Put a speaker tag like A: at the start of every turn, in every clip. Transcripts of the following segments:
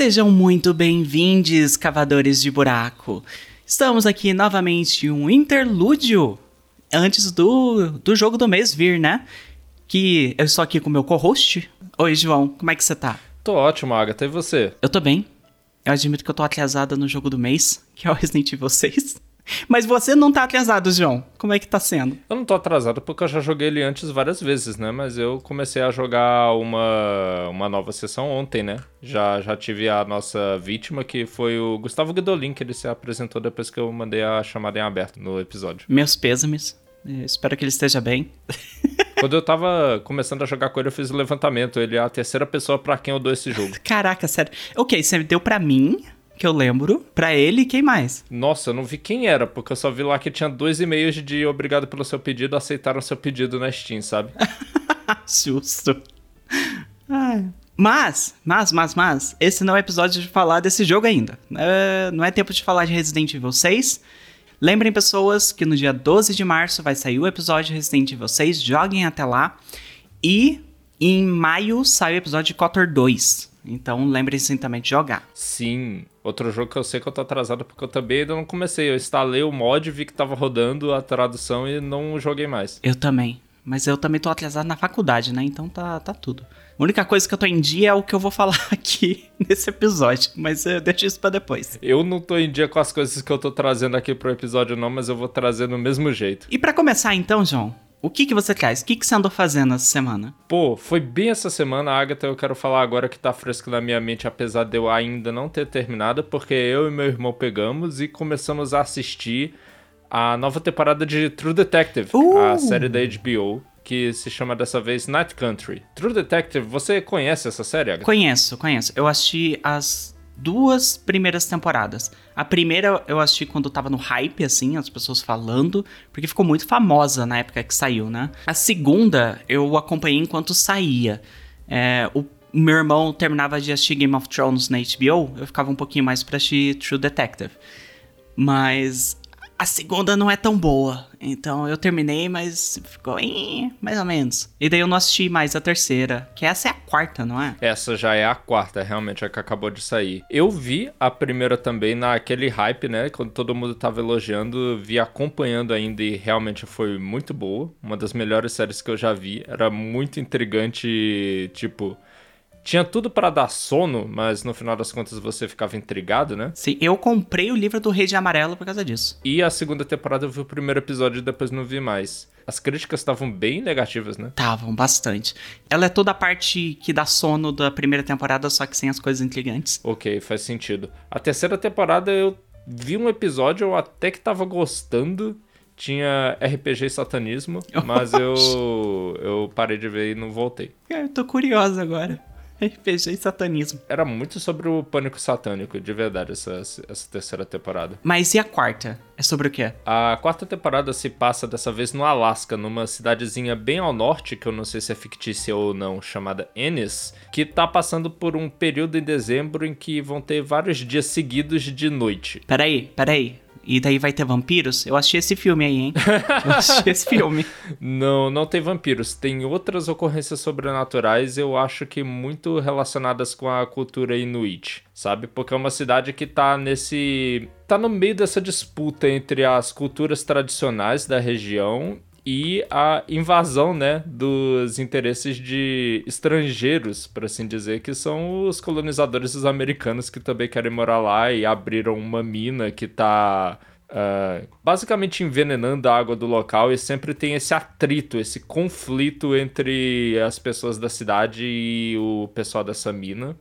A: Sejam muito bem-vindos, cavadores de buraco. Estamos aqui novamente em um interlúdio antes do, do jogo do mês vir, né? Que eu estou aqui com o meu co-host. Oi, João, como é que você tá?
B: Tô ótimo, Agatha, e você?
A: Eu tô bem. Eu admito que eu tô atrasada no jogo do mês, que é o Resident Evil 6. Mas você não tá atrasado, João. Como é que tá sendo?
B: Eu não tô atrasado porque eu já joguei ele antes várias vezes, né? Mas eu comecei a jogar uma, uma nova sessão ontem, né? Já, já tive a nossa vítima, que foi o Gustavo Guidolin, que ele se apresentou depois que eu mandei a chamada em aberto no episódio.
A: Meus pêsames. Eu espero que ele esteja bem.
B: Quando eu tava começando a jogar com ele, eu fiz o levantamento. Ele é a terceira pessoa para quem eu dou esse jogo.
A: Caraca, sério. Ok, você deu para mim, que eu lembro. Pra ele, quem mais?
B: Nossa, eu não vi quem era, porque eu só vi lá que tinha dois e-mails de obrigado pelo seu pedido, aceitaram seu pedido na Steam, sabe?
A: Justo. Ai. Mas, mas, mas, mas, esse não é episódio de falar desse jogo ainda. É, não é tempo de falar de Resident Evil 6. Lembrem, pessoas, que no dia 12 de março vai sair o episódio de Resident Evil 6. Joguem até lá. E em maio sai o episódio de Cotor 2. Então lembrem-se também de jogar.
B: Sim. Outro jogo que eu sei que eu tô atrasado porque eu também ainda não comecei. Eu instalei o mod, vi que tava rodando a tradução e não joguei mais.
A: Eu também. Mas eu também tô atrasado na faculdade, né? Então tá, tá tudo. A única coisa que eu tô em dia é o que eu vou falar aqui nesse episódio, mas eu deixo isso pra depois.
B: Eu não tô em dia com as coisas que eu tô trazendo aqui pro episódio, não, mas eu vou trazer do mesmo jeito.
A: E para começar então, João, o que, que você traz? O que, que você andou fazendo essa semana?
B: Pô, foi bem essa semana, Agatha. Eu quero falar agora que tá fresco na minha mente, apesar de eu ainda não ter terminado, porque eu e meu irmão pegamos e começamos a assistir a nova temporada de True Detective,
A: Uh!
B: a série da HBO, que se chama dessa vez Night Country. True Detective, você conhece essa série, Agatha?
A: Conheço, conheço. Eu assisti as duas primeiras temporadas. A primeira eu assisti quando tava no hype, assim, as pessoas falando, porque ficou muito famosa na época que saiu, né? A segunda eu acompanhei enquanto saía. É, o meu irmão terminava de assistir Game of Thrones na HBO, eu ficava um pouquinho mais pra assistir True Detective. Mas a segunda não é tão boa. Então eu terminei, mas ficou "Ih", mais ou menos. E daí eu não assisti mais a terceira, que essa é a quarta, não é?
B: Essa já é a quarta, realmente, a que acabou de sair. Eu vi a primeira também naquele hype, né? Quando todo mundo tava elogiando, vi acompanhando ainda e realmente foi muito boa. Uma das melhores séries que eu já vi. Era muito intrigante, tipo. Tinha tudo para dar sono, mas no final das contas você ficava intrigado, né?
A: Sim, eu comprei o livro do Rei de Amarelo por causa disso.
B: E a segunda temporada eu vi o primeiro episódio e depois não vi mais. As críticas estavam bem negativas, né?
A: Estavam bastante. Ela é toda a parte que dá sono da primeira temporada, só que sem as coisas intrigantes.
B: Ok, faz sentido. A terceira temporada eu vi um episódio, eu até que tava gostando. Tinha RPG e satanismo, mas eu, eu parei de ver e não voltei.
A: Eu tô curiosa agora. RPG e satanismo.
B: Era muito sobre o pânico satânico, de verdade, essa, essa terceira temporada.
A: Mas e a quarta? É sobre o quê?
B: A quarta temporada se passa dessa vez no Alasca, numa cidadezinha bem ao norte, que eu não sei se é fictícia ou não, chamada Ennis, que tá passando por um período em dezembro em que vão ter vários dias seguidos de noite.
A: Peraí, peraí. E daí vai ter vampiros? Eu assisti esse filme aí, hein? Eu assisti esse filme.
B: Não, não tem vampiros. Tem outras ocorrências sobrenaturais, eu acho que muito relacionadas com a cultura inuit, sabe? Porque é uma cidade que tá nesse. tá no meio dessa disputa entre as culturas tradicionais da região e a invasão, né, dos interesses de estrangeiros, por assim dizer, que são os colonizadores os americanos que também querem morar lá e abriram uma mina que tá ah, basicamente envenenando a água do local e sempre tem esse atrito, esse conflito entre as pessoas da cidade e o pessoal dessa mina.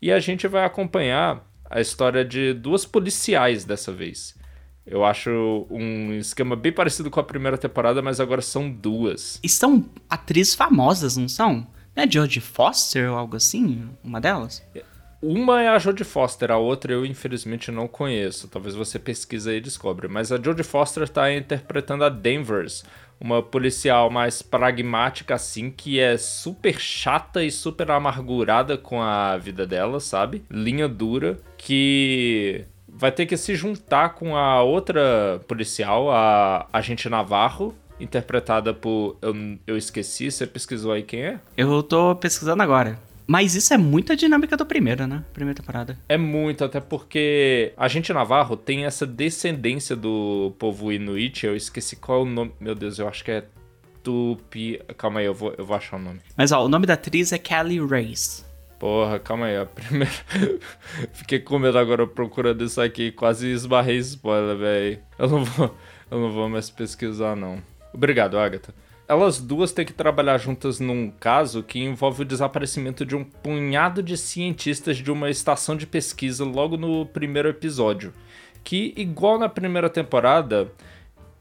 B: E a gente vai acompanhar a história de duas policiais dessa vez. Eu acho um esquema bem parecido com a primeira temporada, mas agora são duas.
A: E são atrizes famosas, não são? Não é Jodie Foster ou algo assim? Uma delas?
B: Uma é a Jodie Foster, a outra eu infelizmente não conheço. Talvez você pesquise e descobre. Mas a Jodie Foster tá interpretando a Danvers, uma policial mais pragmática assim, que é super chata e super amargurada com a vida dela, sabe? Linha dura, que vai ter que se juntar com a outra policial, a agente Navarro, interpretada por. Eu, eu esqueci, você pesquisou aí quem é?
A: Eu tô pesquisando agora. Mas isso é muito a dinâmica do primeiro, né? Primeira temporada.
B: É muito, até porque a gente Navarro tem essa descendência do povo Inuit. Eu esqueci qual é o nome. Meu Deus, eu acho que é Tupi. Calma aí, eu vou, eu vou achar o nome.
A: Mas ó, o nome da atriz é Kelly Race.
B: Porra, calma aí, a primeira. Fiquei com medo agora procurando isso aqui, quase esbarrei spoiler, velho. Eu não vou. Eu não vou mais pesquisar, não. Obrigado, Agatha. Elas duas têm que trabalhar juntas num caso que envolve o desaparecimento de um punhado de cientistas de uma estação de pesquisa logo no primeiro episódio. Que, igual na primeira temporada,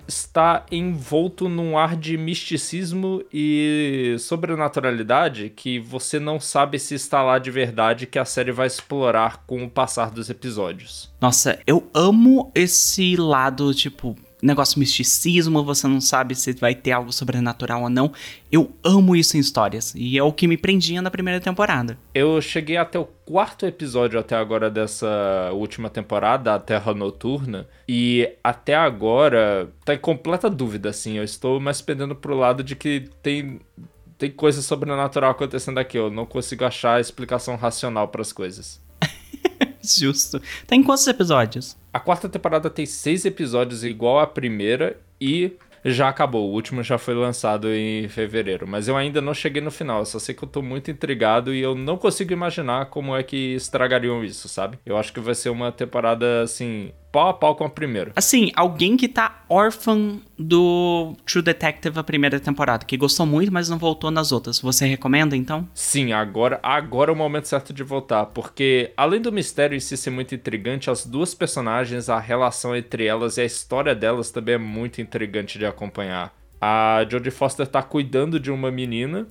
B: está envolto num ar de misticismo e sobrenaturalidade que você não sabe se está lá de verdade que a série vai explorar com o passar dos episódios.
A: Nossa, eu amo esse lado, tipo, negócio misticismo, você não sabe se vai ter algo sobrenatural ou não. Eu amo isso em histórias e é o que me prendia na primeira temporada.
B: Eu cheguei até o quarto episódio até agora dessa última temporada, a Terra Noturna, e até agora tá em completa dúvida assim. Eu estou mais pendendo pro lado de que tem tem coisa sobrenatural acontecendo aqui. Eu não consigo achar explicação racional para as coisas.
A: Justo. Tem quantos episódios?
B: A quarta temporada tem seis episódios igual à primeira e já acabou. O último já foi lançado em fevereiro. Mas eu ainda não cheguei no final. Só sei que eu tô muito intrigado e eu não consigo imaginar como é que estragariam isso, sabe? Eu acho que vai ser uma temporada, assim, pau a pau com a primeira.
A: Assim, alguém que tá órfã do True Detective a primeira temporada, que gostou muito, mas não voltou nas outras. Você recomenda, então?
B: Sim, agora, agora é o momento certo de voltar, porque além do mistério em si ser muito intrigante, as duas personagens, a relação entre elas e a história delas também é muito intrigante de acompanhar. A Jodie Foster tá cuidando de uma menina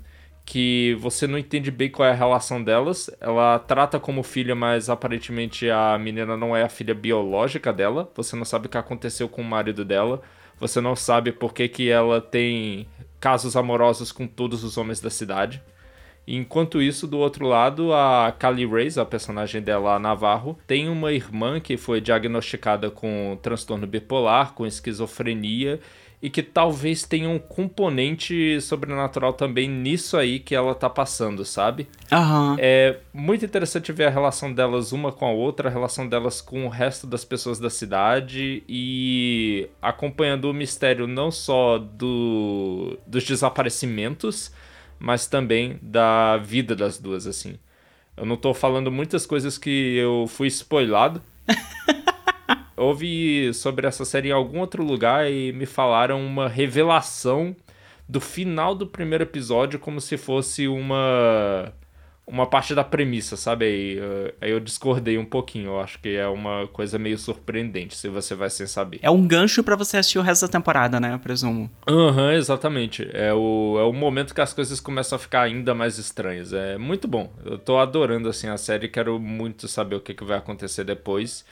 B: que você não entende bem qual é a relação delas. Ela trata como filha, mas aparentemente a menina não é a filha biológica dela. Você não sabe o que aconteceu com o marido dela. Você não sabe por que, que ela tem casos amorosos com todos os homens da cidade. Enquanto isso, do outro lado, a Kali Reis, a personagem dela, a Navarro, tem uma irmã que foi diagnosticada com transtorno bipolar, com esquizofrenia e que talvez tenha um componente sobrenatural também nisso aí que ela tá passando, sabe?
A: Aham.
B: É muito interessante ver a relação delas uma com a outra, a relação delas com o resto das pessoas da cidade e acompanhando o mistério não só do, dos desaparecimentos, mas também da vida das duas, assim. Eu não tô falando muitas coisas que eu fui spoilado. ouvi sobre essa série em algum outro lugar e me falaram uma revelação do final do primeiro episódio como se fosse uma uma parte da premissa, sabe? Aí, eh, aí eu discordei um pouquinho. Eu acho que é uma coisa meio surpreendente, se você vai sem saber.
A: É um gancho para você assistir o resto da temporada, né? Eu presumo.
B: Aham, uhum, exatamente. É o, é o momento que as coisas começam a ficar ainda mais estranhas. É muito bom. Eu tô adorando, assim, a série. Quero muito saber o que, que vai acontecer depois.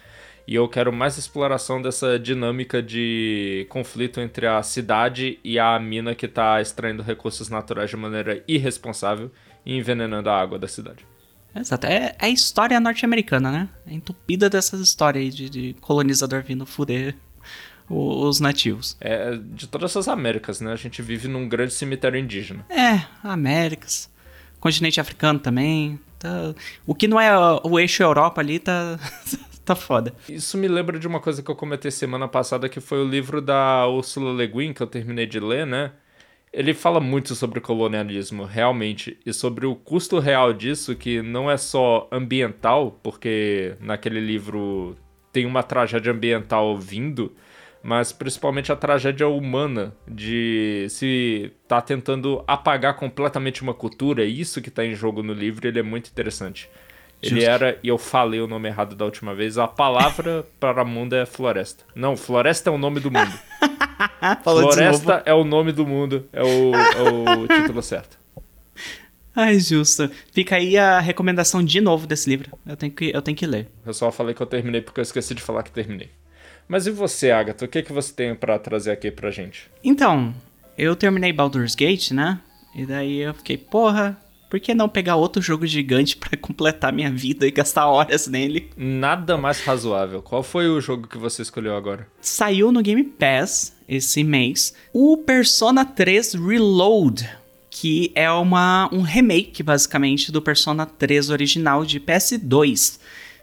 B: E eu quero mais exploração dessa dinâmica de conflito entre a cidade e a mina que está extraindo recursos naturais de maneira irresponsável e envenenando a água da cidade.
A: Exato. É, é a história norte-americana, né? É entupida dessas histórias aí de, de colonizador vindo fuder os nativos.
B: É, de todas as Américas, né? A gente vive num grande cemitério indígena.
A: É, Américas. Continente africano também. Tá... O que não é o eixo Europa ali tá, tá foda.
B: Isso me lembra de uma coisa que eu comentei semana passada, que foi o livro da Ursula Le Guin, que eu terminei de ler, né? Ele fala muito sobre colonialismo, realmente, e sobre o custo real disso, que não é só ambiental, porque naquele livro tem uma tragédia ambiental vindo, mas principalmente a tragédia humana de se tá tentando apagar completamente uma cultura, isso que tá em jogo no livro, ele é muito interessante. Ele Justo. era, e eu falei o nome errado da última vez, a palavra para mundo é floresta. Não, floresta é o nome do mundo. floresta é o nome do mundo, é o, é o título certo.
A: Ai, justo. Fica aí a recomendação de novo desse livro. Eu tenho que, eu tenho que ler.
B: Eu só falei que eu terminei porque eu esqueci de falar que terminei. Mas e você, Agatha? O que, que você tem para trazer aqui pra gente?
A: Então, eu terminei Baldur's Gate, né? E daí eu fiquei, porra, por que não pegar outro jogo gigante para completar minha vida e gastar horas nele?
B: Nada mais razoável. Qual foi o jogo que você escolheu agora?
A: Saiu no Game Pass esse mês o Persona 3 Reload, que é uma, um remake, basicamente, do Persona 3 original de PS2.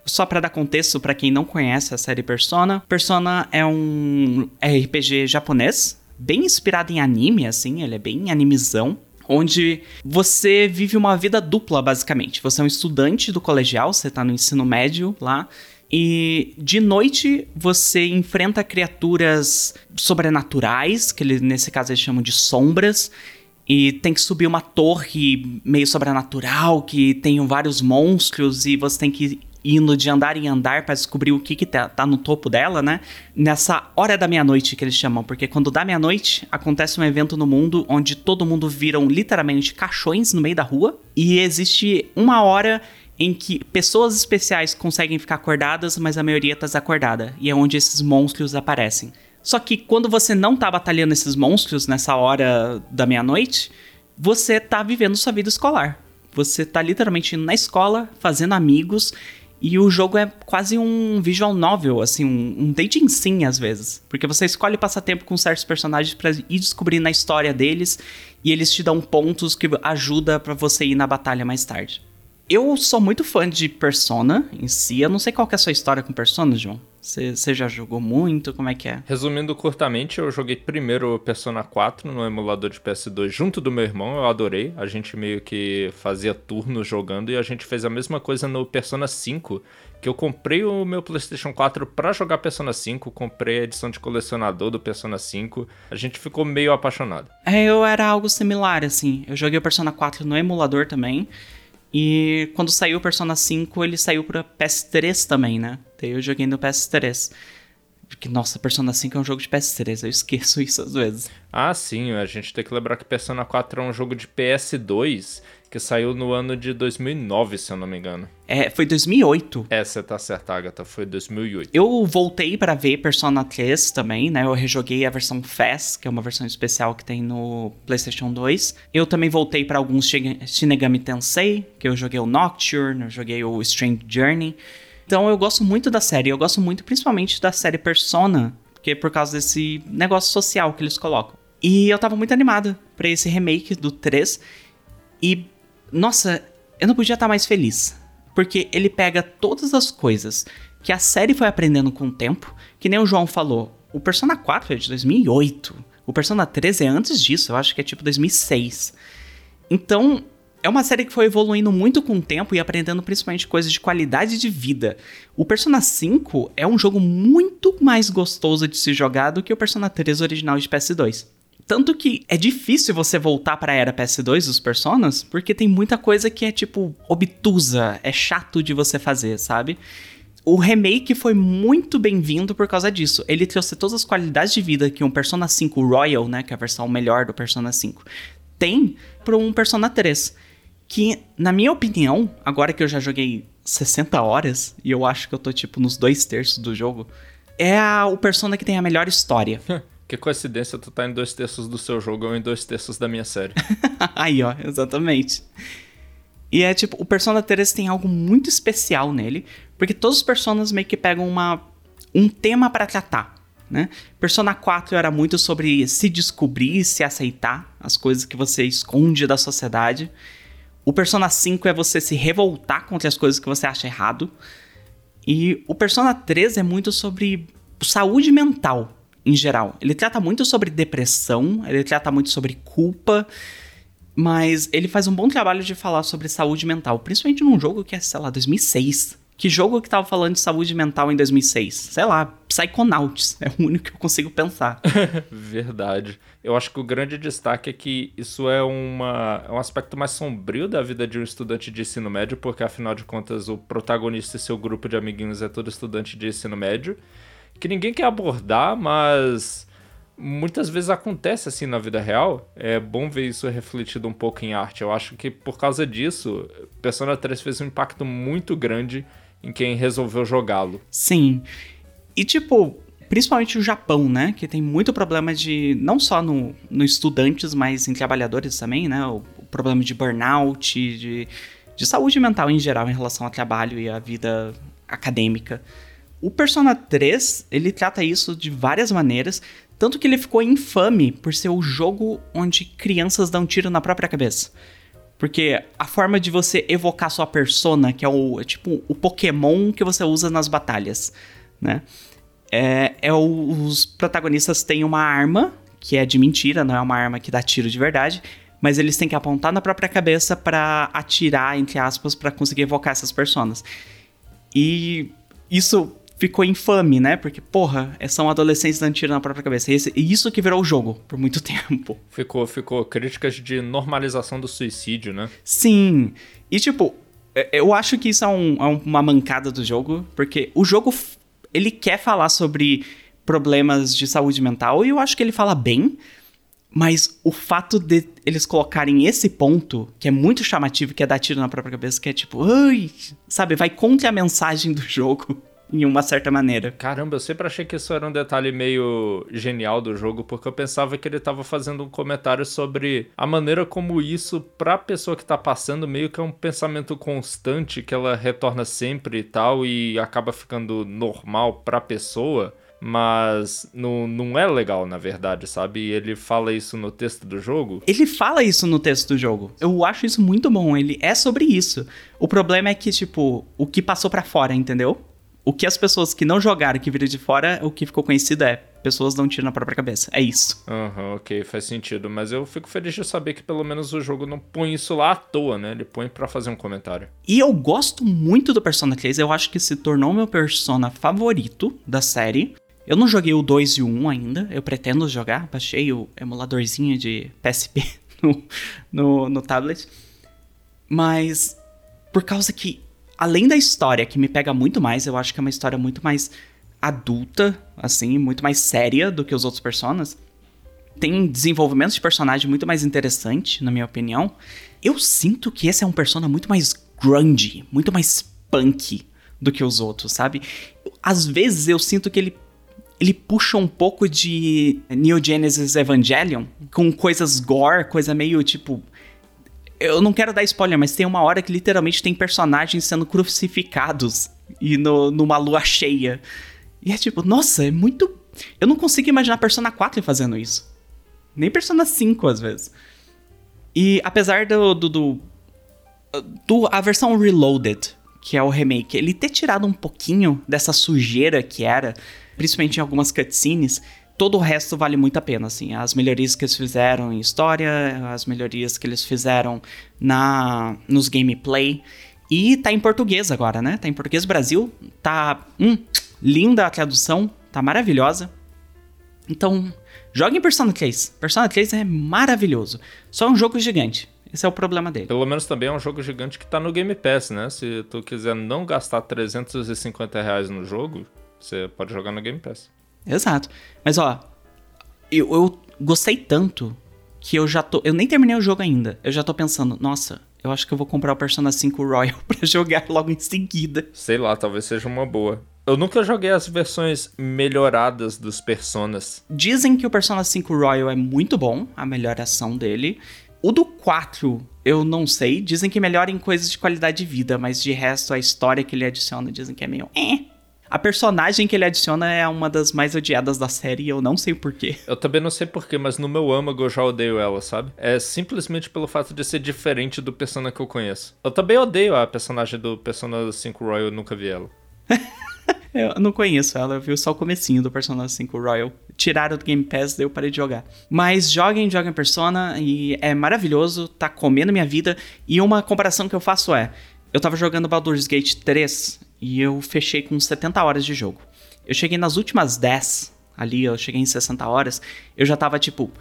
A: Só para dar contexto para quem não conhece a série Persona, Persona é um RPG japonês, bem inspirado em anime, assim, ele é bem animizão onde você vive uma vida dupla, basicamente. Você é um estudante do colegial, você tá no ensino médio lá, e de noite você enfrenta criaturas sobrenaturais, que ele, nesse caso eles chamam de sombras, e tem que subir uma torre meio sobrenatural que tem vários monstros e você tem que indo de andar em andar para descobrir o que, que tá, tá, no topo dela, né? Nessa hora da meia-noite que eles chamam, porque quando dá meia-noite acontece um evento no mundo onde todo mundo viram literalmente caixões no meio da rua e existe uma hora em que pessoas especiais conseguem ficar acordadas, mas a maioria tá desacordada, e é onde esses monstros aparecem. Só que quando você não tá batalhando esses monstros nessa hora da meia-noite, você tá vivendo sua vida escolar. Você tá literalmente indo na escola, fazendo amigos e o jogo é quase um visual novel, assim, um, dating sim às vezes. Porque você escolhe passar tempo com certos personagens para ir descobrindo a história deles e eles te dão pontos que ajuda para você ir na batalha mais tarde. Eu sou muito fã de Persona em si. Eu não sei qual é a sua história com Persona, João. Você já jogou muito? Como é que é?
B: Resumindo curtamente, eu joguei primeiro Persona 4 no emulador de PS2 junto do meu irmão, eu adorei. A gente meio que fazia turnos jogando e a gente fez a mesma coisa no Persona 5, que eu comprei o meu PlayStation 4 para jogar Persona 5, comprei a edição de colecionador do Persona 5. A gente ficou meio apaixonado.
A: É, eu era algo similar assim. Eu joguei o Persona 4 no emulador também. E quando saiu o Persona 5, ele saiu para PS3 também, né? Daí eu joguei no PS3. Porque, nossa, Persona 5 é um jogo de PS3, eu esqueço isso às vezes.
B: Ah, sim, a gente tem que lembrar que Persona 4 é um jogo de PS2 que saiu no ano de 2009, se eu não me engano.
A: É, foi 2008.
B: É, você tá certa, Agatha, foi 2008.
A: Eu voltei para ver Persona 3 também, né? Eu rejoguei a versão Fast, que é uma versão especial que tem no PlayStation 2. Eu também voltei para alguns Shinigami Tensei, que eu joguei o Nocturne, eu joguei o Strange Journey. Então eu gosto muito da série, eu gosto muito principalmente da série Persona, porque é por causa desse negócio social que eles colocam. E eu tava muito animado para esse remake do 3 e nossa, eu não podia estar mais feliz. Porque ele pega todas as coisas que a série foi aprendendo com o tempo, que nem o João falou. O Persona 4 é de 2008. O Persona 3 é antes disso, eu acho que é tipo 2006. Então, é uma série que foi evoluindo muito com o tempo e aprendendo principalmente coisas de qualidade de vida. O Persona 5 é um jogo muito mais gostoso de se jogar do que o Persona 3 original de PS2. Tanto que é difícil você voltar para a era PS2 dos Personas, porque tem muita coisa que é tipo obtusa, é chato de você fazer, sabe? O remake foi muito bem-vindo por causa disso. Ele trouxe todas as qualidades de vida que um Persona 5 Royal, né, que é a versão melhor do Persona 5, tem para um Persona 3. Que, na minha opinião, agora que eu já joguei 60 horas, e eu acho que eu tô tipo nos dois terços do jogo, é a, o Persona que tem a melhor história.
B: Que coincidência, tu tá em dois terços do seu jogo ou em dois terços da minha série.
A: Aí, ó, exatamente. E é tipo, o Persona 3 tem algo muito especial nele, porque todos os personagens meio que pegam uma, um tema para tratar, né? Persona 4 era muito sobre se descobrir, se aceitar, as coisas que você esconde da sociedade. O Persona 5 é você se revoltar contra as coisas que você acha errado. E o Persona 3 é muito sobre saúde mental, em geral. Ele trata muito sobre depressão, ele trata muito sobre culpa, mas ele faz um bom trabalho de falar sobre saúde mental, principalmente num jogo que é, sei lá, 2006. Que jogo que tava falando de saúde mental em 2006? Sei lá, Psychonauts. É o único que eu consigo pensar.
B: Verdade. Eu acho que o grande destaque é que isso é, uma, é um aspecto mais sombrio da vida de um estudante de ensino médio, porque afinal de contas o protagonista e seu grupo de amiguinhos é todo estudante de ensino médio que ninguém quer abordar, mas muitas vezes acontece assim na vida real. É bom ver isso refletido um pouco em arte. Eu acho que por causa disso, Persona 3 fez um impacto muito grande em quem resolveu jogá-lo.
A: Sim. E tipo, principalmente o Japão, né? Que tem muito problema de. não só no, no estudantes, mas em trabalhadores também, né? O, o problema de burnout, de, de saúde mental em geral em relação ao trabalho e à vida acadêmica. O Persona 3, ele trata isso de várias maneiras. Tanto que ele ficou infame por ser o jogo onde crianças dão tiro na própria cabeça. Porque a forma de você evocar sua persona, que é o é tipo o Pokémon que você usa nas batalhas, né? É, é o, os protagonistas têm uma arma que é de mentira, não é uma arma que dá tiro de verdade, mas eles têm que apontar na própria cabeça para atirar entre aspas para conseguir evocar essas personas. E isso ficou infame, né? Porque, porra, é, são adolescentes dando tiro na própria cabeça. E, esse, e isso que virou o jogo por muito tempo.
B: Ficou, ficou críticas de normalização do suicídio, né?
A: Sim. E, tipo, é, eu acho que isso é, um, é uma mancada do jogo, porque o jogo, ele quer falar sobre problemas de saúde mental, e eu acho que ele fala bem, mas o fato de eles colocarem esse ponto, que é muito chamativo, que é dar tiro na própria cabeça, que é tipo, ai, sabe, vai contra a mensagem do jogo em uma certa maneira.
B: Caramba, eu sempre achei que isso era um detalhe meio genial do jogo, porque eu pensava que ele estava fazendo um comentário sobre a maneira como isso, pra pessoa que tá passando, meio que é um pensamento constante que ela retorna sempre e tal, e acaba ficando normal pra pessoa mas não, não é legal, na verdade, sabe? E ele fala isso no texto do jogo.
A: Ele fala isso no texto do jogo. Eu acho isso muito bom. Ele é sobre isso. O problema é que, tipo, o que passou para fora, entendeu? O que as pessoas que não jogaram, que viram de fora, o que ficou conhecido é pessoas dão tiro na própria cabeça. É isso.
B: Aham, uhum, ok, faz sentido. Mas eu fico feliz de saber que pelo menos o jogo não põe isso lá à toa, né? Ele põe para fazer um comentário.
A: E eu gosto muito do Persona 3, eu acho que se tornou meu Persona favorito da série. Eu não joguei o 2 e o 1 ainda, eu pretendo jogar, baixei o emuladorzinho de PSP no, no, no tablet. Mas por causa que além da história, que me pega muito mais, eu acho que é uma história muito mais adulta, assim, muito mais séria do que os outros personagens. Tem desenvolvimento de personagem muito mais interessante, na minha opinião. Eu sinto que esse é um persona muito mais grunge, muito mais punk do que os outros, sabe? Às vezes eu sinto que ele ele puxa um pouco de Neo Genesis Evangelion com coisas gore, coisa meio tipo eu não quero dar spoiler, mas tem uma hora que literalmente tem personagens sendo crucificados e no, numa lua cheia. E é tipo, nossa, é muito. Eu não consigo imaginar Persona 4 fazendo isso. Nem Persona 5, às vezes. E apesar do, do, do, do. a versão Reloaded, que é o remake, ele ter tirado um pouquinho dessa sujeira que era, principalmente em algumas cutscenes, todo o resto vale muito a pena, assim. As melhorias que eles fizeram em história, as melhorias que eles fizeram na nos gameplay. E tá em português agora, né? Tá em português Brasil. Tá hum, linda a tradução, tá maravilhosa. Então, jogue em Persona 3. Persona 3 é maravilhoso. Só um jogo gigante. Esse é o problema dele.
B: Pelo menos também é um jogo gigante que tá no Game Pass, né? Se tu quiser não gastar 350 reais no jogo, você pode jogar no Game Pass.
A: Exato. Mas ó, eu, eu gostei tanto que eu já tô. Eu nem terminei o jogo ainda. Eu já tô pensando, nossa, eu acho que eu vou comprar o Persona 5 Royal para jogar logo em seguida.
B: Sei lá, talvez seja uma boa. Eu nunca joguei as versões melhoradas dos Personas.
A: Dizem que o Persona 5 Royal é muito bom, a melhoração dele. O do 4, eu não sei. Dizem que melhora em coisas de qualidade de vida, mas de resto a história que ele adiciona dizem que é meio. Eh. A personagem que ele adiciona é uma das mais odiadas da série e eu não sei porquê.
B: Eu também não sei porquê, mas no meu âmago eu já odeio ela, sabe? É simplesmente pelo fato de ser diferente do Persona que eu conheço. Eu também odeio a personagem do Persona 5 Royal, eu nunca vi ela.
A: eu não conheço ela, eu vi só o comecinho do Persona 5 Royal. Tiraram do Game Pass, daí eu parei de jogar. Mas joguem, joguem Persona e é maravilhoso, tá comendo minha vida. E uma comparação que eu faço é, eu tava jogando Baldur's Gate 3 e eu fechei com 70 horas de jogo. Eu cheguei nas últimas 10, ali eu cheguei em 60 horas, eu já tava tipo,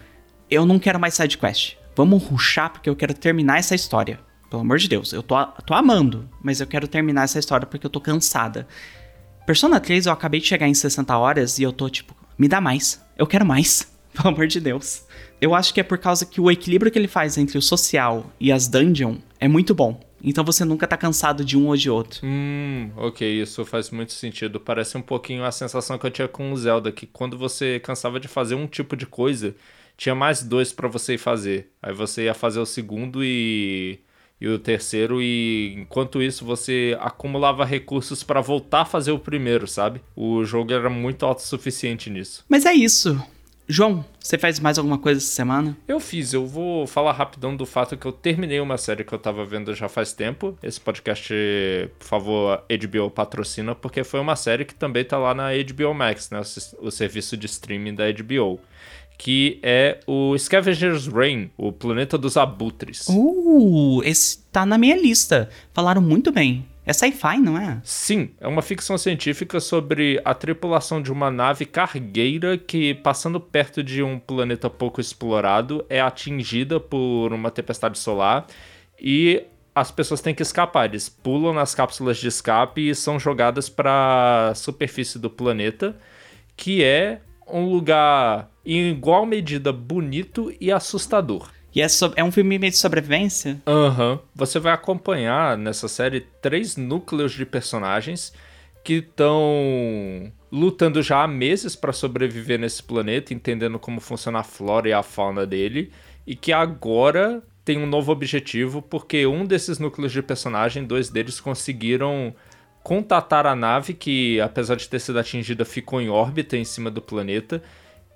A: eu não quero mais side quest. Vamos ruxar porque eu quero terminar essa história. Pelo amor de Deus, eu tô, tô amando, mas eu quero terminar essa história porque eu tô cansada. Persona 3 eu acabei de chegar em 60 horas e eu tô tipo, me dá mais. Eu quero mais. Pelo amor de Deus. Eu acho que é por causa que o equilíbrio que ele faz entre o social e as dungeon é muito bom. Então você nunca tá cansado de um ou de outro.
B: Hum, ok, isso faz muito sentido. Parece um pouquinho a sensação que eu tinha com o Zelda, que quando você cansava de fazer um tipo de coisa, tinha mais dois para você ir fazer. Aí você ia fazer o segundo e e o terceiro e enquanto isso você acumulava recursos para voltar a fazer o primeiro, sabe? O jogo era muito autossuficiente nisso.
A: Mas é isso. João, você faz mais alguma coisa essa semana?
B: Eu fiz, eu vou falar rapidão do fato que eu terminei uma série que eu tava vendo já faz tempo. Esse podcast, por favor, HBO patrocina, porque foi uma série que também tá lá na HBO Max, né? O, serviço de streaming da HBO. Que é o Scavenger's Reign, o Planeta dos Abutres.
A: Uh, esse tá na minha lista. Falaram muito bem. É sci-fi, não é?
B: Sim, é uma ficção científica sobre a tripulação de uma nave cargueira que, passando perto de um planeta pouco explorado, é atingida por uma tempestade solar e as pessoas têm que escapar. Eles pulam nas cápsulas de escape e são jogadas para a superfície do planeta, que é um lugar em igual medida bonito e assustador.
A: E é, é um filme meio de sobrevivência?
B: Aham. Uhum. Você vai acompanhar nessa série três núcleos de personagens que estão lutando já há meses para sobreviver nesse planeta, entendendo como funciona a flora e a fauna dele, e que agora tem um novo objetivo, porque um desses núcleos de personagem, dois deles conseguiram contatar a nave que, apesar de ter sido atingida, ficou em órbita em cima do planeta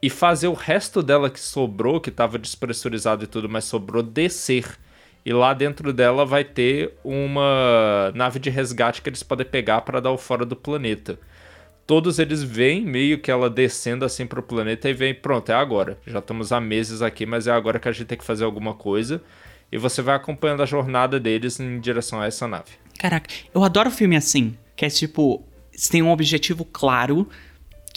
B: e fazer o resto dela que sobrou, que estava despressurizado e tudo, mas sobrou, descer. E lá dentro dela vai ter uma nave de resgate que eles podem pegar para dar o fora do planeta. Todos eles veem meio que ela descendo assim pro planeta e vem, pronto, é agora. Já estamos há meses aqui, mas é agora que a gente tem que fazer alguma coisa. E você vai acompanhando a jornada deles em direção a essa nave.
A: Caraca, eu adoro filme assim, que é tipo, tem um objetivo claro,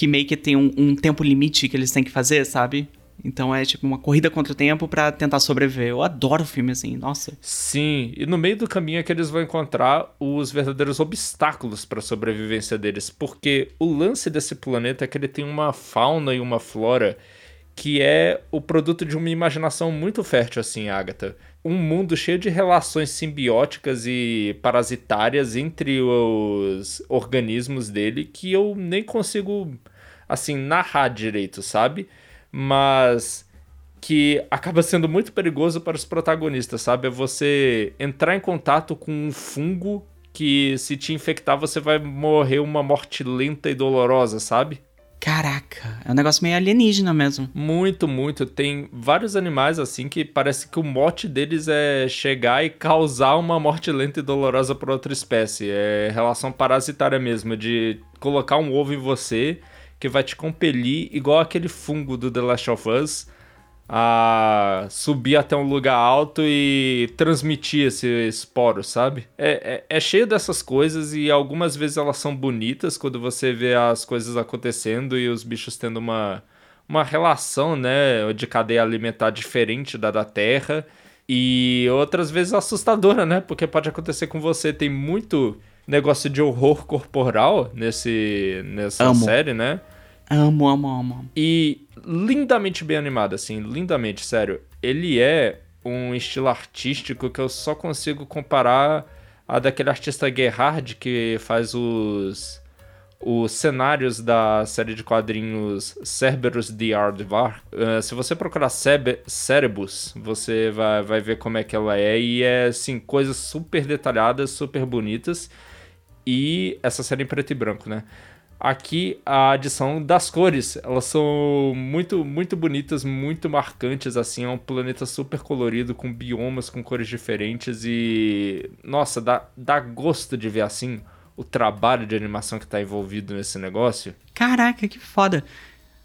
A: que meio que tem um, um, tempo limite que eles têm que fazer, sabe? Então é tipo uma corrida contra o tempo para tentar sobreviver. Eu adoro filme assim, nossa.
B: Sim, e no meio do caminho é que eles vão encontrar os verdadeiros obstáculos para a sobrevivência deles, porque o lance desse planeta é que ele tem uma fauna e uma flora que é o produto de uma imaginação muito fértil assim, Agatha. Um mundo cheio de relações simbióticas e parasitárias entre os organismos dele que eu nem consigo assim, narrar direito, sabe? Mas que acaba sendo muito perigoso para os protagonistas, sabe? É você entrar em contato com um fungo que se te infectar você vai morrer uma morte lenta e dolorosa, sabe?
A: Caraca, é um negócio meio alienígena mesmo.
B: Muito, muito. Tem vários animais assim que parece que o mote deles é chegar e causar uma morte lenta e dolorosa para outra espécie. É relação parasitária mesmo, de colocar um ovo em você que vai te compelir, igual aquele fungo do The Last of Us, a subir até um lugar alto e transmitir esse esporo, sabe? É, é, é, cheio dessas coisas e algumas vezes elas são bonitas quando você vê as coisas acontecendo e os bichos tendo uma, uma relação, né, de cadeia alimentar diferente da da Terra. E outras vezes assustadora, né? Porque pode acontecer com você. Tem muito negócio de horror corporal nesse, nessa
A: Amo.
B: série, né?
A: Amo, amo, amo.
B: E lindamente bem animado, assim, lindamente, sério. Ele é um estilo artístico que eu só consigo comparar a daquele artista Gerhard que faz os os cenários da série de quadrinhos Cerberus de Aardvar. Uh, se você procurar Cerebus, você vai, vai ver como é que ela é. E é, assim, coisas super detalhadas, super bonitas. E essa série em preto e branco, né? Aqui a adição das cores, elas são muito muito bonitas, muito marcantes assim, é um planeta super colorido com biomas com cores diferentes e nossa, dá, dá gosto de ver assim o trabalho de animação que está envolvido nesse negócio.
A: Caraca, que foda.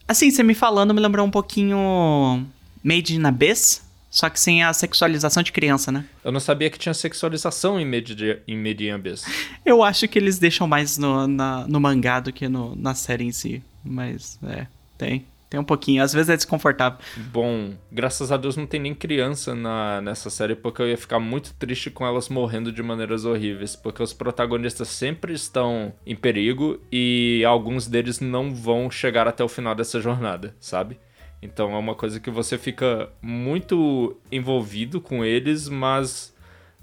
A: Assim, você me falando me lembrou um pouquinho Made in Abyss, só que sem a sexualização de criança, né?
B: Eu não sabia que tinha sexualização em, Medi em Median Abyss.
A: Eu acho que eles deixam mais no, na, no mangá do que no, na série em si. Mas, é, tem. Tem um pouquinho. Às vezes é desconfortável.
B: Bom, graças a Deus não tem nem criança na, nessa série, porque eu ia ficar muito triste com elas morrendo de maneiras horríveis. Porque os protagonistas sempre estão em perigo e alguns deles não vão chegar até o final dessa jornada, sabe? Então é uma coisa que você fica muito envolvido com eles, mas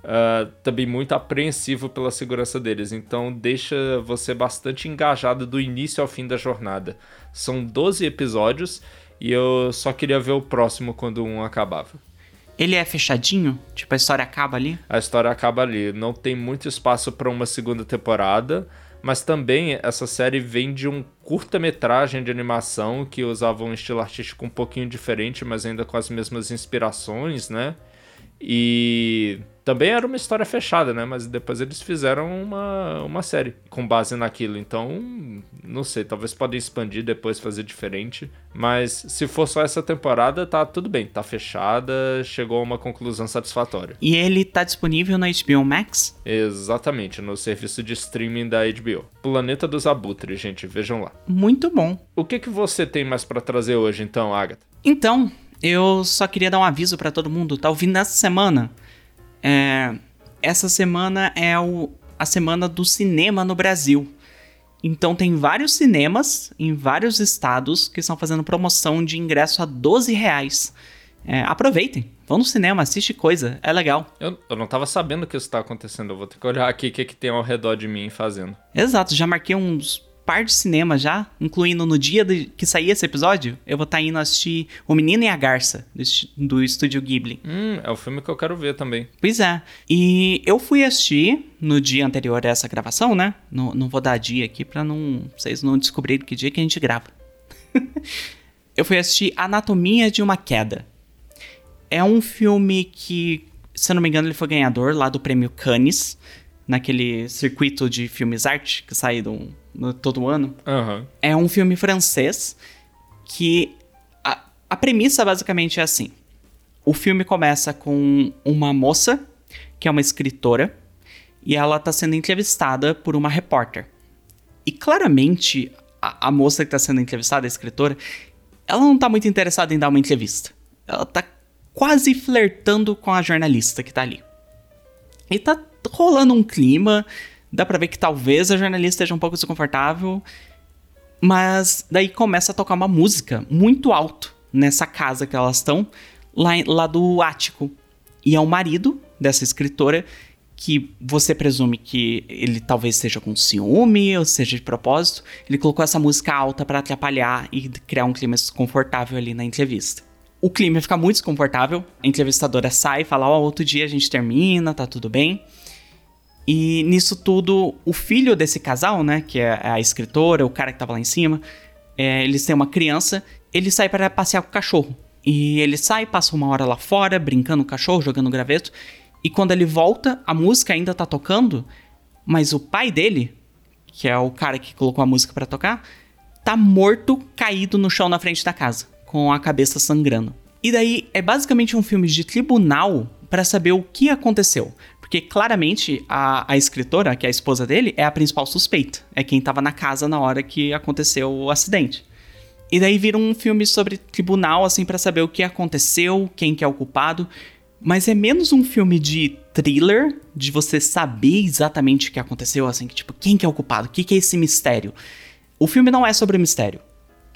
B: uh, também muito apreensivo pela segurança deles. Então deixa você bastante engajado do início ao fim da jornada. São 12 episódios e eu só queria ver o próximo quando um acabava.
A: Ele é fechadinho? Tipo, a história acaba ali?
B: A história acaba ali. Não tem muito espaço para uma segunda temporada, mas também essa série vem de um curta-metragem de animação que usava um estilo artístico um pouquinho diferente, mas ainda com as mesmas inspirações, né? E também era uma história fechada, né? Mas depois eles fizeram uma, uma série com base naquilo. Então, não sei, talvez podem expandir depois, fazer diferente. Mas se for só essa temporada, tá tudo bem, tá fechada, chegou a uma conclusão satisfatória.
A: E ele tá disponível na HBO Max?
B: Exatamente, no serviço de streaming da HBO. Planeta dos Abutres, gente, vejam lá.
A: Muito bom.
B: O que que você tem mais para trazer hoje então, Agatha?
A: Então, eu só queria dar um aviso para todo mundo, tá ouvindo nessa semana? É, essa semana é o, a semana do cinema no Brasil. Então tem vários cinemas em vários estados que estão fazendo promoção de ingresso a 12 reais. É, aproveitem, vão no cinema, assiste coisa, é legal.
B: Eu, eu não tava sabendo que isso tá acontecendo, eu vou ter que olhar aqui o que, que tem ao redor de mim fazendo.
A: Exato, já marquei uns par de cinema já, incluindo no dia de, que sair esse episódio, eu vou estar tá indo assistir O Menino e a Garça, do, do estúdio Ghibli.
B: Hum, é o filme que eu quero ver também.
A: Pois é. E eu fui assistir no dia anterior a essa gravação, né? Não, não vou dar dia aqui pra não, vocês não descobrirem que dia que a gente grava. eu fui assistir Anatomia de uma Queda. É um filme que, se eu não me engano, ele foi ganhador lá do prêmio Cannes, naquele circuito de filmes arte que sai do, todo ano.
B: Uhum.
A: É um filme francês que a, a premissa basicamente é assim. O filme começa com uma moça que é uma escritora e ela está sendo entrevistada por uma repórter. E claramente a, a moça que está sendo entrevistada, a escritora, ela não está muito interessada em dar uma entrevista. Ela está quase flertando com a jornalista que está ali. E tá rolando um clima Dá pra ver que talvez a jornalista esteja um pouco desconfortável. Mas daí começa a tocar uma música muito alto nessa casa que elas estão, lá, lá do ático. E é o marido dessa escritora que você presume que ele talvez seja com ciúme ou seja de propósito, ele colocou essa música alta para atrapalhar e criar um clima desconfortável ali na entrevista. O clima fica muito desconfortável, a entrevistadora sai e fala: Ó, oh, outro dia a gente termina, tá tudo bem. E nisso tudo, o filho desse casal, né, que é a escritora, o cara que tava lá em cima, é, eles têm uma criança, ele sai para passear com o cachorro. E ele sai, passa uma hora lá fora, brincando com o cachorro, jogando graveto. E quando ele volta, a música ainda tá tocando, mas o pai dele, que é o cara que colocou a música para tocar, tá morto, caído no chão na frente da casa, com a cabeça sangrando. E daí é basicamente um filme de tribunal para saber o que aconteceu. Porque claramente a, a escritora, que é a esposa dele, é a principal suspeita. É quem estava na casa na hora que aconteceu o acidente. E daí vira um filme sobre tribunal, assim, para saber o que aconteceu, quem que é o culpado. Mas é menos um filme de thriller, de você saber exatamente o que aconteceu, assim, que tipo, quem que é o culpado? O que, que é esse mistério? O filme não é sobre mistério.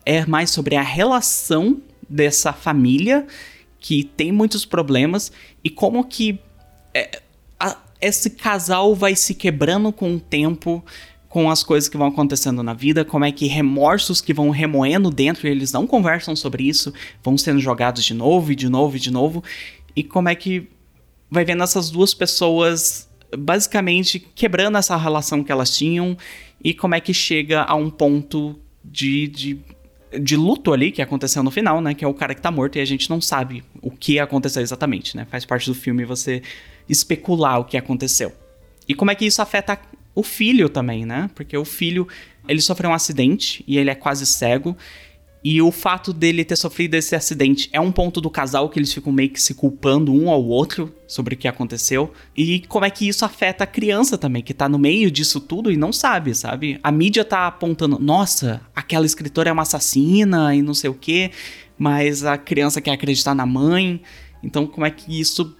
A: É mais sobre a relação dessa família que tem muitos problemas e como que é, esse casal vai se quebrando com o tempo, com as coisas que vão acontecendo na vida, como é que remorsos que vão remoendo dentro e eles não conversam sobre isso, vão sendo jogados de novo e de novo e de novo, e como é que vai vendo essas duas pessoas basicamente quebrando essa relação que elas tinham e como é que chega a um ponto de, de, de luto ali que aconteceu no final, né? Que é o cara que tá morto e a gente não sabe o que aconteceu exatamente, né? Faz parte do filme você especular o que aconteceu. E como é que isso afeta o filho também, né? Porque o filho, ele sofreu um acidente e ele é quase cego. E o fato dele ter sofrido esse acidente é um ponto do casal que eles ficam meio que se culpando um ao outro sobre o que aconteceu. E como é que isso afeta a criança também, que tá no meio disso tudo e não sabe, sabe? A mídia tá apontando, nossa, aquela escritora é uma assassina e não sei o quê, mas a criança quer acreditar na mãe. Então, como é que isso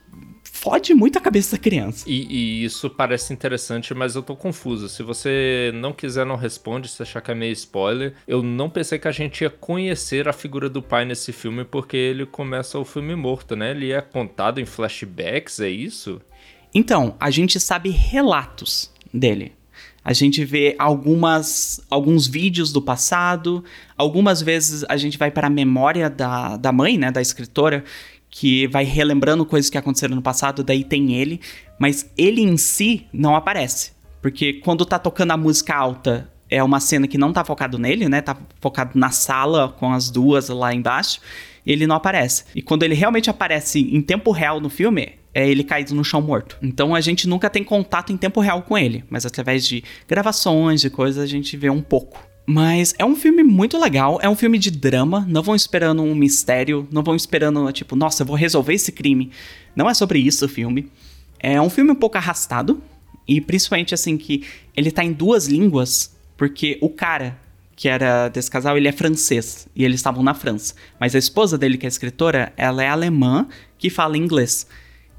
A: fode muito a cabeça da criança.
B: E, e, isso parece interessante, mas eu tô confuso. Se você não quiser, não responde, se achar que é meio spoiler. Eu não pensei que a gente ia conhecer a figura do pai nesse filme, porque ele começa o filme morto, né? Ele é contado em flashbacks, é isso?
A: Então, a gente sabe relatos dele. A gente vê algumas, alguns vídeos do passado, algumas vezes a gente vai para a memória da, da mãe, né, da escritora, que vai relembrando coisas que aconteceram no passado, daí tem ele, mas ele em si não aparece. Porque quando tá tocando a música alta, é uma cena que não tá focado nele, né? Tá focado na sala com as duas lá embaixo. Ele não aparece. E quando ele realmente aparece em tempo real no filme, é ele caído no chão morto. Então a gente nunca tem contato em tempo real com ele, mas através de gravações e coisas a gente vê um pouco. Mas é um filme muito legal, é um filme de drama, não vão esperando um mistério, não vão esperando, tipo, nossa, eu vou resolver esse crime. Não é sobre isso o filme. É um filme um pouco arrastado, e principalmente assim que ele tá em duas línguas, porque o cara que era desse casal, ele é francês, e eles estavam na França. Mas a esposa dele, que é escritora, ela é alemã, que fala inglês.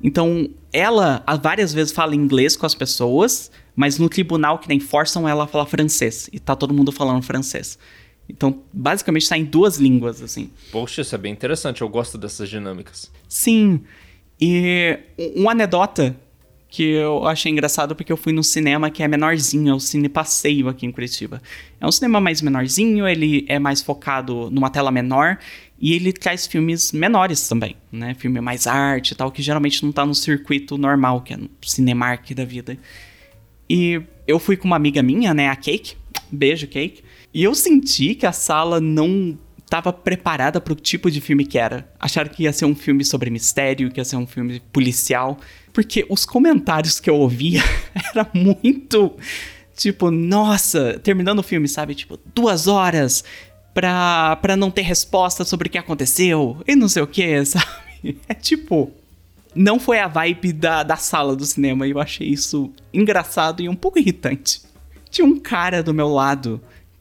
A: Então, ela várias vezes fala inglês com as pessoas, mas no tribunal que nem forçam ela a falar francês. E tá todo mundo falando francês. Então, basicamente, está em duas línguas, assim.
B: Poxa, isso é bem interessante. Eu gosto dessas dinâmicas.
A: Sim. E uma anedota que eu achei engraçado porque eu fui no cinema que é menorzinho, é o Cine Passeio aqui em Curitiba. É um cinema mais menorzinho, ele é mais focado numa tela menor e ele traz filmes menores também, né? Filme mais arte e tal, que geralmente não tá no circuito normal, que é no Cinemark da vida. E eu fui com uma amiga minha, né, a Cake. Beijo, Cake. E eu senti que a sala não estava preparada para o tipo de filme que era. Acharam que ia ser um filme sobre mistério, que ia ser um filme policial, porque os comentários que eu ouvia era muito tipo, nossa, terminando o filme, sabe? Tipo, duas horas pra, não ter resposta sobre o que aconteceu e não sei o que, sabe? É tipo, não foi a vibe da, da sala do cinema e eu achei isso engraçado e um pouco irritante. Tinha um cara do meu lado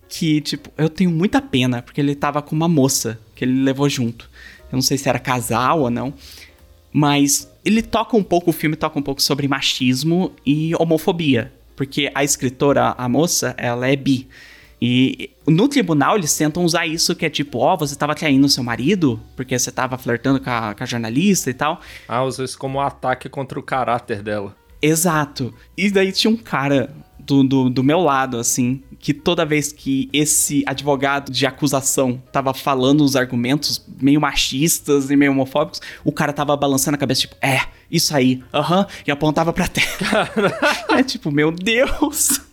A: que, tipo, eu tenho muita pena, porque ele tava com uma moça que ele levou junto. Eu não sei se era casal ou não, mas ele toca um pouco, o filme toca um pouco sobre machismo e homofobia, porque a escritora, a moça, ela é bi. E no tribunal eles tentam usar isso que é tipo, ó, oh, você tava traindo seu marido porque você tava flertando com a, com a jornalista e tal.
B: Ah, usa isso como um ataque contra o caráter dela.
A: Exato. E daí tinha um cara do, do, do, meu lado, assim, que toda vez que esse advogado de acusação tava falando os argumentos meio machistas e meio homofóbicos, o cara tava balançando a cabeça, tipo, é, isso aí, aham, uh -huh, e apontava pra terra. é tipo, meu Deus.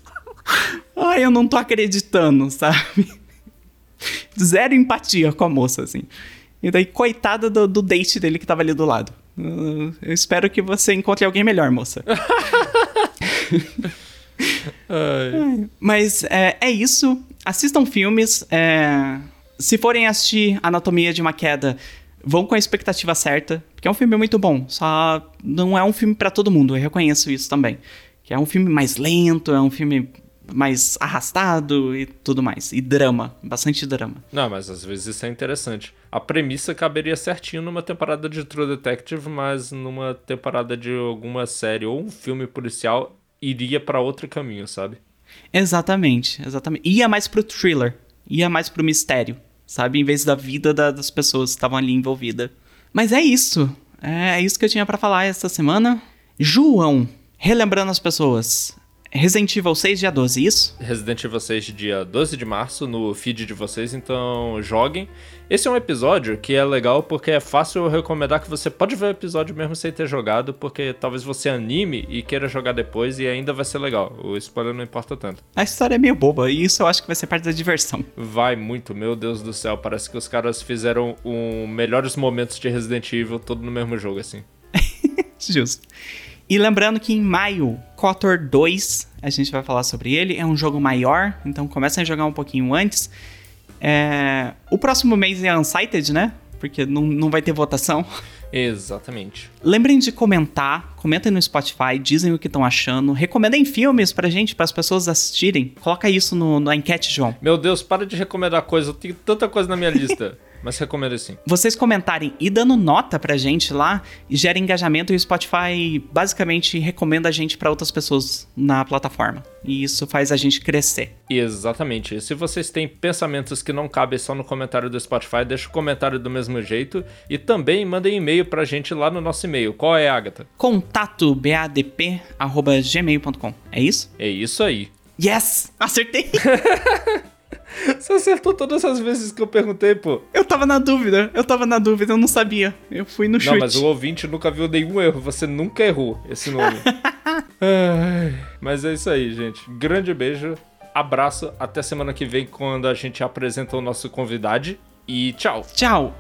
A: Ai, eu não tô acreditando, sabe? Zero empatia com a moça, assim. E daí, coitada do, do date dele que tava ali do lado. Uh, eu espero que você encontre alguém melhor, moça. Mas é, é, isso. Assistam filmes. É... Se forem assistir Anatomia de uma Queda, vão com a expectativa certa, porque é um filme muito bom. Só não é um filme para todo mundo, eu reconheço isso também. Que é um filme mais lento, é um filme mais arrastado e tudo mais. E drama, bastante drama.
B: Não, mas às vezes isso é interessante. A premissa caberia certinho numa temporada de True Detective, mas numa temporada de alguma série ou um filme policial iria para outro caminho, sabe?
A: Exatamente, exatamente. Ia mais pro thriller, ia mais pro mistério, sabe? Em vez da vida da, das pessoas que estavam ali envolvidas. Mas é isso. É isso que eu tinha para falar essa semana. João, relembrando as pessoas, Resident Evil 6, dia 12, isso?
B: Resident Evil 6, dia 12 de março, no feed de vocês, então joguem. Esse é um episódio que é legal porque é fácil eu recomendar que você pode ver o episódio mesmo sem ter jogado, porque talvez você anime e queira jogar depois e ainda vai ser legal. O spoiler não importa tanto.
A: A história é meio boba e isso eu acho que vai ser parte da diversão.
B: Vai muito, meu Deus do céu. Parece que os caras fizeram um melhores momentos de Resident Evil todo no mesmo jogo, assim.
A: Justo. E lembrando que em maio, KOTOR 2, a gente vai falar sobre ele. É um jogo maior, então comecem a jogar um pouquinho antes. É... O próximo mês é Unsighted, né? Porque não, não vai ter votação.
B: Exatamente.
A: Lembrem de comentar, comentem no Spotify, dizem o que estão achando, recomendem filmes pra gente, para as pessoas assistirem. Coloca isso no, na enquete, João.
B: Meu Deus, para de recomendar coisa, eu tenho tanta coisa na minha lista. Mas recomendo sim.
A: Vocês comentarem e dando nota pra gente lá, gera engajamento e o Spotify basicamente recomenda a gente para outras pessoas na plataforma. E isso faz a gente crescer.
B: Exatamente. Se vocês têm pensamentos que não cabem só no comentário do Spotify, deixa o comentário do mesmo jeito. E também mandem e-mail pra gente lá no nosso e-mail. Qual é, Agatha?
A: Contato badp.gmail.com. É isso?
B: É isso aí.
A: Yes! Acertei!
B: Você acertou todas as vezes que eu perguntei, pô.
A: Eu tava na dúvida, eu tava na dúvida, eu não sabia. Eu fui no chute.
B: Não, mas o ouvinte nunca viu nenhum erro, você nunca errou esse nome. Mas é isso aí, gente. Grande beijo, abraço, até semana que vem quando a gente apresenta o nosso convidado. E tchau.
A: Tchau.